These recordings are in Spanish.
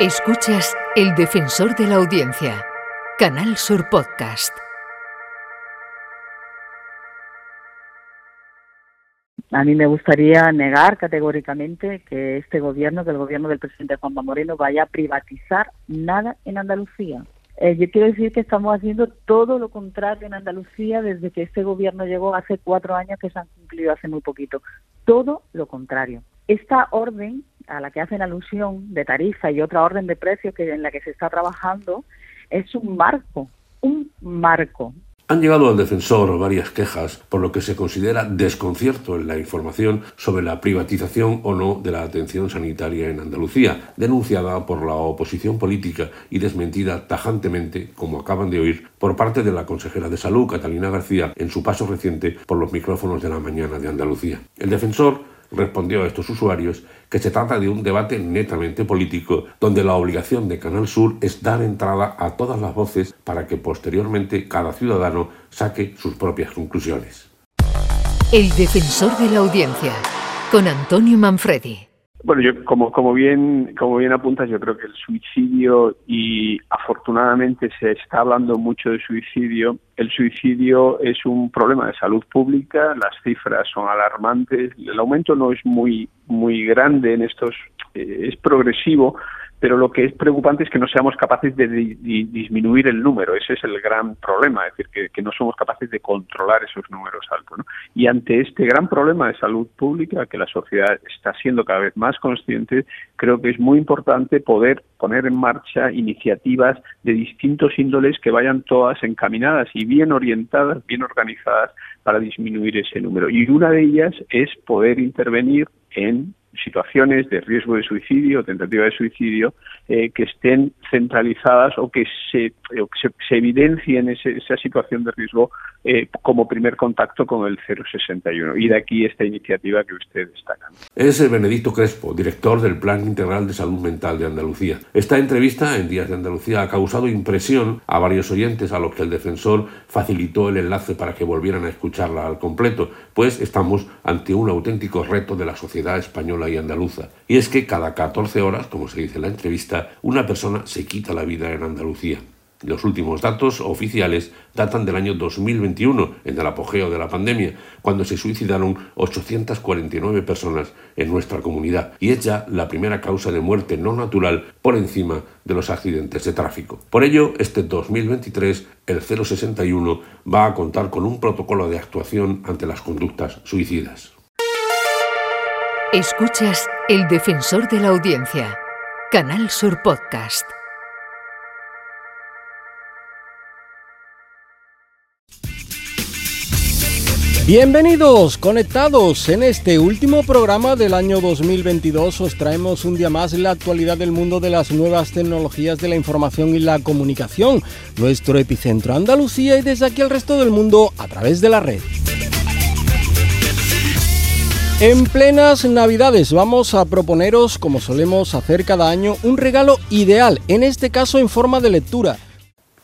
Escuchas El Defensor de la Audiencia, Canal Sur Podcast. A mí me gustaría negar categóricamente que este gobierno, que el gobierno del presidente Juanma Moreno, vaya a privatizar nada en Andalucía. Eh, yo quiero decir que estamos haciendo todo lo contrario en Andalucía desde que este gobierno llegó hace cuatro años que se han cumplido hace muy poquito. Todo lo contrario. Esta orden a la que hacen alusión de tarifa y otra orden de precios que en la que se está trabajando es un marco, un marco. Han llegado al defensor varias quejas por lo que se considera desconcierto en la información sobre la privatización o no de la atención sanitaria en Andalucía, denunciada por la oposición política y desmentida tajantemente, como acaban de oír, por parte de la consejera de Salud, Catalina García, en su paso reciente por los micrófonos de la mañana de Andalucía. El defensor respondió a estos usuarios que se trata de un debate netamente político, donde la obligación de Canal Sur es dar entrada a todas las voces para que posteriormente cada ciudadano saque sus propias conclusiones. El defensor de la audiencia, con Antonio Manfredi. Bueno, yo como, como bien como bien apuntas, yo creo que el suicidio y afortunadamente se está hablando mucho de suicidio. El suicidio es un problema de salud pública, las cifras son alarmantes, el aumento no es muy muy grande en estos es progresivo, pero lo que es preocupante es que no seamos capaces de, disminuir el número. Ese es el gran problema, es decir, que, no somos capaces de controlar esos números altos. Y ante este gran problema de salud pública que la sociedad está siendo cada vez más consciente, creo que es muy importante poder poner en marcha iniciativas de distintos índoles que vayan todas encaminadas y bien orientadas, bien organizadas para disminuir ese número. Y una de ellas es poder intervenir en situaciones de riesgo de suicidio o tentativa de suicidio eh, que estén centralizadas o que se, se, evidencien esa situación de riesgo eh, como primer contacto con el 061. Y de aquí esta iniciativa que usted destaca. Es el Benedicto Crespo, director del Plan Integral de Salud Mental de Andalucía. Esta entrevista en Días de Andalucía ha causado impresión a varios oyentes a los que el defensor facilitó el enlace para que volvieran a escucharla al completo, pues estamos ante un auténtico reto de la sociedad española y andaluza. Y es que cada 14 horas, como se dice en la entrevista, una persona se quita la vida en Andalucía. Los últimos datos oficiales datan del año 2021, en el apogeo de la pandemia, cuando se suicidaron 849 personas en nuestra comunidad, y es ya la primera causa de muerte no natural por encima de los accidentes de tráfico. Por ello, este 2023, el 061 va a contar con un protocolo de actuación ante las conductas suicidas. Escuchas El Defensor de la Audiencia, Canal Sur Podcast. Bienvenidos, conectados. En este último programa del año 2022 os traemos un día más la actualidad del mundo de las nuevas tecnologías de la información y la comunicación, nuestro epicentro Andalucía y desde aquí al resto del mundo a través de la red. En plenas Navidades vamos a proponeros, como solemos hacer cada año, un regalo ideal, en este caso en forma de lectura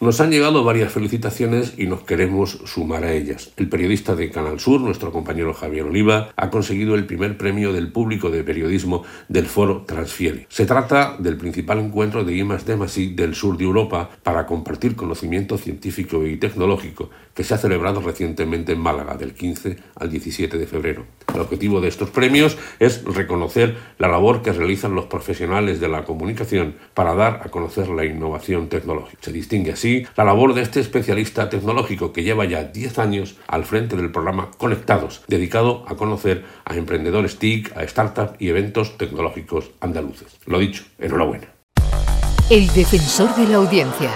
nos han llegado varias felicitaciones y nos queremos sumar a ellas. El periodista de Canal Sur, nuestro compañero Javier Oliva, ha conseguido el primer premio del público de periodismo del foro Transfiere. Se trata del principal encuentro de I+D+I del sur de Europa para compartir conocimiento científico y tecnológico que se ha celebrado recientemente en Málaga del 15 al 17 de febrero. El objetivo de estos premios es reconocer la labor que realizan los profesionales de la comunicación para dar a conocer la innovación tecnológica. Se distingue así la labor de este especialista tecnológico que lleva ya 10 años al frente del programa Conectados, dedicado a conocer a emprendedores TIC, a startups y eventos tecnológicos andaluces. Lo dicho, enhorabuena. El defensor de la audiencia,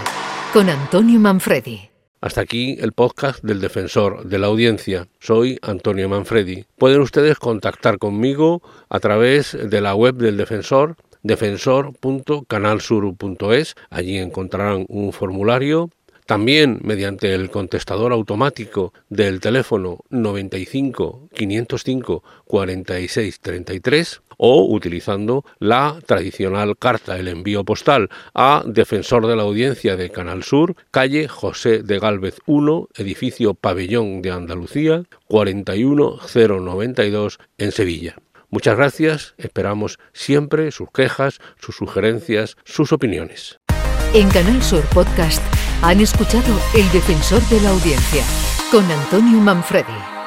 con Antonio Manfredi. Hasta aquí el podcast del defensor de la audiencia. Soy Antonio Manfredi. Pueden ustedes contactar conmigo a través de la web del defensor defensor.canalsur.es. Allí encontrarán un formulario también mediante el contestador automático del teléfono 95 505 46 33 o utilizando la tradicional carta, el envío postal a Defensor de la Audiencia de Canal Sur, calle José de Gálvez 1, edificio Pabellón de Andalucía, 41092 en Sevilla. Muchas gracias, esperamos siempre sus quejas, sus sugerencias, sus opiniones. En Canal Sur Podcast han escuchado El Defensor de la Audiencia con Antonio Manfredi.